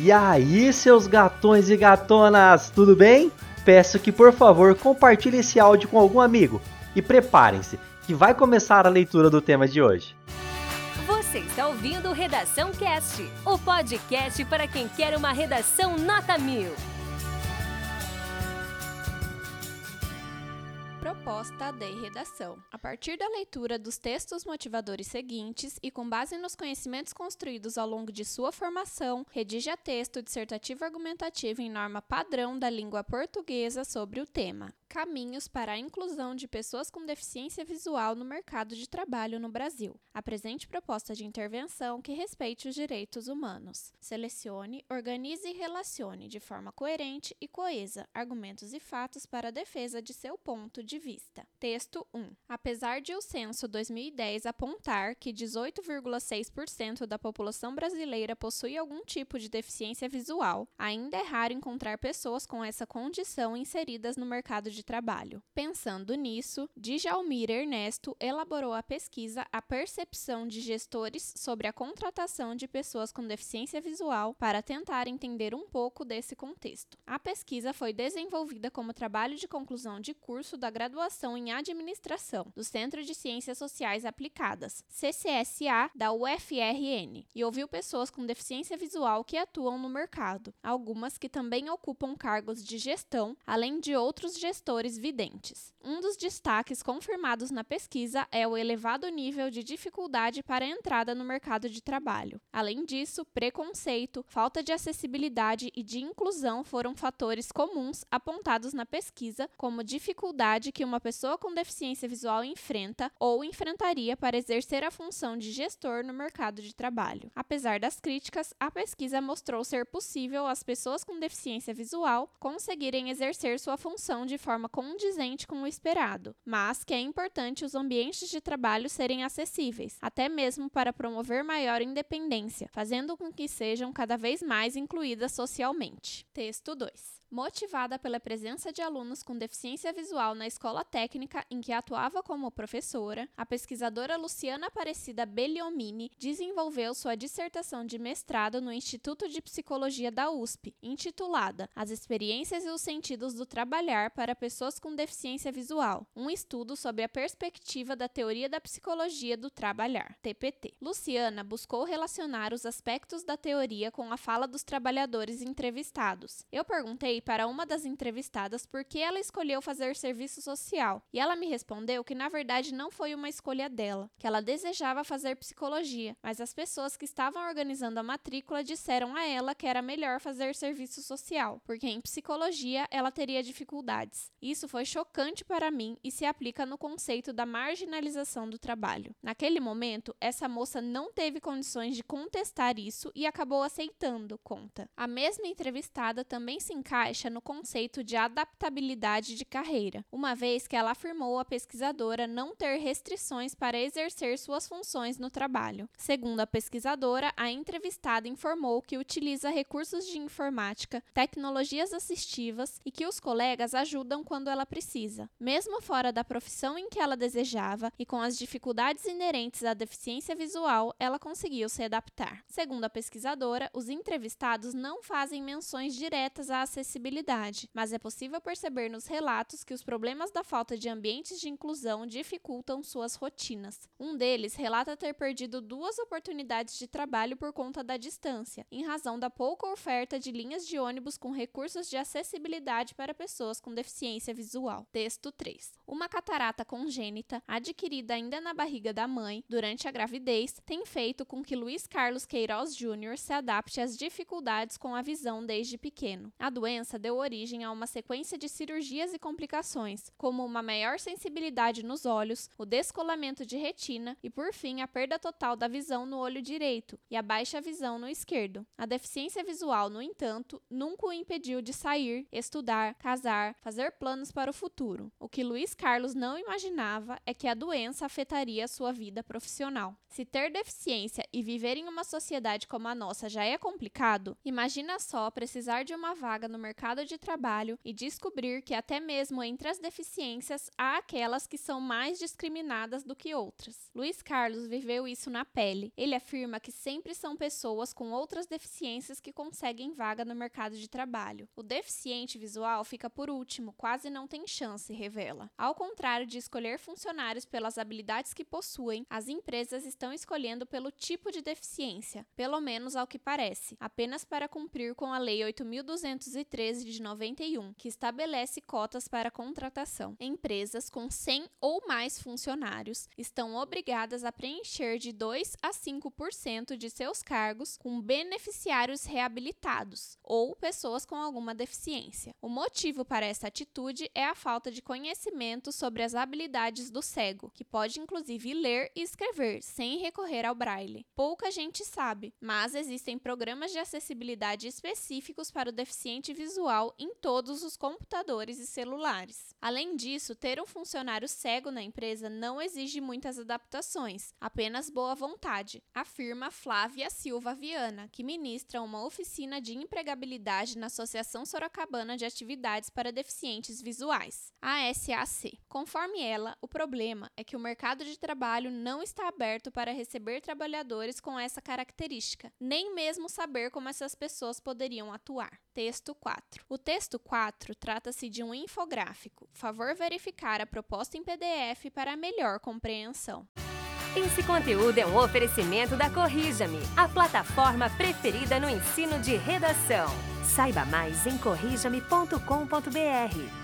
E aí, seus gatões e gatonas, tudo bem? Peço que por favor compartilhe esse áudio com algum amigo e preparem-se, que vai começar a leitura do tema de hoje. Você está ouvindo Redação Cast, o podcast para quem quer uma redação nota mil. Proposta de redação. A partir da leitura dos textos motivadores seguintes e com base nos conhecimentos construídos ao longo de sua formação, redija texto dissertativo argumentativo em norma padrão da língua portuguesa sobre o tema. Caminhos para a inclusão de pessoas com deficiência visual no mercado de trabalho no Brasil. Apresente proposta de intervenção que respeite os direitos humanos. Selecione, organize e relacione de forma coerente e coesa argumentos e fatos para a defesa de seu ponto de vista. Texto 1. Apesar de o censo 2010 apontar que 18,6% da população brasileira possui algum tipo de deficiência visual, ainda é raro encontrar pessoas com essa condição inseridas no mercado de trabalho. Pensando nisso, Djalmir Ernesto elaborou a pesquisa A Percepção de Gestores sobre a Contratação de Pessoas com Deficiência Visual para tentar entender um pouco desse contexto. A pesquisa foi desenvolvida como trabalho de conclusão de curso da graduação em Administração do Centro de Ciências Sociais Aplicadas, CCSA, da UFRN, e ouviu pessoas com deficiência visual que atuam no mercado, algumas que também ocupam cargos de gestão, além de outros gestores videntes. Um dos destaques confirmados na pesquisa é o elevado nível de dificuldade para a entrada no mercado de trabalho. Além disso, preconceito, falta de acessibilidade e de inclusão foram fatores comuns apontados na pesquisa como dificuldade que uma pessoa com deficiência visual enfrenta ou enfrentaria para exercer a função de gestor no mercado de trabalho. Apesar das críticas, a pesquisa mostrou ser possível as pessoas com deficiência visual conseguirem exercer sua função de forma condizente com o esperado, mas que é importante os ambientes de trabalho serem acessíveis, até mesmo para promover maior independência, fazendo com que sejam cada vez mais incluídas socialmente. Texto 2 motivada pela presença de alunos com deficiência visual na escola técnica em que atuava como professora, a pesquisadora Luciana Aparecida Belliomini desenvolveu sua dissertação de mestrado no Instituto de Psicologia da USP, intitulada As Experiências e os Sentidos do Trabalhar para Pessoas com Deficiência Visual, um estudo sobre a perspectiva da teoria da psicologia do trabalhar, TPT. Luciana buscou relacionar os aspectos da teoria com a fala dos trabalhadores entrevistados. Eu perguntei para uma das entrevistadas por que ela escolheu fazer serviço social, e ela me respondeu que na verdade não foi uma escolha dela, que ela desejava fazer psicologia, mas as pessoas que estavam organizando a matrícula disseram a ela que era melhor fazer serviço social, porque em psicologia ela teria dificuldades. Isso foi chocante para mim e se aplica no conceito da marginalização do trabalho. Naquele momento, essa moça não teve condições de contestar isso e acabou aceitando, conta. A mesma entrevistada também se encaixa encaixa no conceito de adaptabilidade de carreira, uma vez que ela afirmou a pesquisadora não ter restrições para exercer suas funções no trabalho. Segundo a pesquisadora, a entrevistada informou que utiliza recursos de informática, tecnologias assistivas e que os colegas ajudam quando ela precisa. Mesmo fora da profissão em que ela desejava e com as dificuldades inerentes à deficiência visual, ela conseguiu se adaptar. Segundo a pesquisadora, os entrevistados não fazem menções diretas à acessibilidade acessibilidade, mas é possível perceber nos relatos que os problemas da falta de ambientes de inclusão dificultam suas rotinas. Um deles relata ter perdido duas oportunidades de trabalho por conta da distância, em razão da pouca oferta de linhas de ônibus com recursos de acessibilidade para pessoas com deficiência visual. Texto 3. Uma catarata congênita, adquirida ainda na barriga da mãe durante a gravidez, tem feito com que Luiz Carlos Queiroz Jr. se adapte às dificuldades com a visão desde pequeno. A doença doença deu origem a uma sequência de cirurgias e complicações, como uma maior sensibilidade nos olhos, o descolamento de retina e, por fim, a perda total da visão no olho direito e a baixa visão no esquerdo. A deficiência visual, no entanto, nunca o impediu de sair, estudar, casar, fazer planos para o futuro. O que Luiz Carlos não imaginava é que a doença afetaria sua vida profissional. Se ter deficiência e viver em uma sociedade como a nossa já é complicado, imagina só precisar de uma vaga no mercado de trabalho e descobrir que até mesmo entre as deficiências deficiências há aquelas que são mais discriminadas do que outras. Luiz Carlos viveu isso na pele. Ele afirma que sempre são pessoas com outras deficiências que conseguem vaga no mercado de trabalho. O deficiente visual fica por último, quase não tem chance, revela. Ao contrário de escolher funcionários pelas habilidades que possuem, as empresas estão escolhendo pelo tipo de deficiência, pelo menos ao que parece, apenas para cumprir com a Lei 8.213 de 91, que estabelece cotas para contratação. Empresas com 100 ou mais funcionários estão obrigadas a preencher de 2 a 5% de seus cargos com beneficiários reabilitados ou pessoas com alguma deficiência. O motivo para essa atitude é a falta de conhecimento sobre as habilidades do cego, que pode inclusive ler e escrever sem recorrer ao braille. Pouca gente sabe, mas existem programas de acessibilidade específicos para o deficiente visual em todos os computadores e celulares. Além disso, ter um funcionário cego na empresa não exige muitas adaptações, apenas boa vontade, afirma Flávia Silva Viana, que ministra uma oficina de empregabilidade na Associação Sorocabana de Atividades para Deficientes Visuais, a SAC. Conforme ela, o problema é que o mercado de trabalho não está aberto para receber trabalhadores com essa característica, nem mesmo saber como essas pessoas poderiam atuar. Texto 4. O texto 4 trata-se de um infográfico. Favor verificar a proposta em PDF para melhor compreensão. Esse conteúdo é um oferecimento da Corrija-me, a plataforma preferida no ensino de redação. Saiba mais em corrijame.com.br.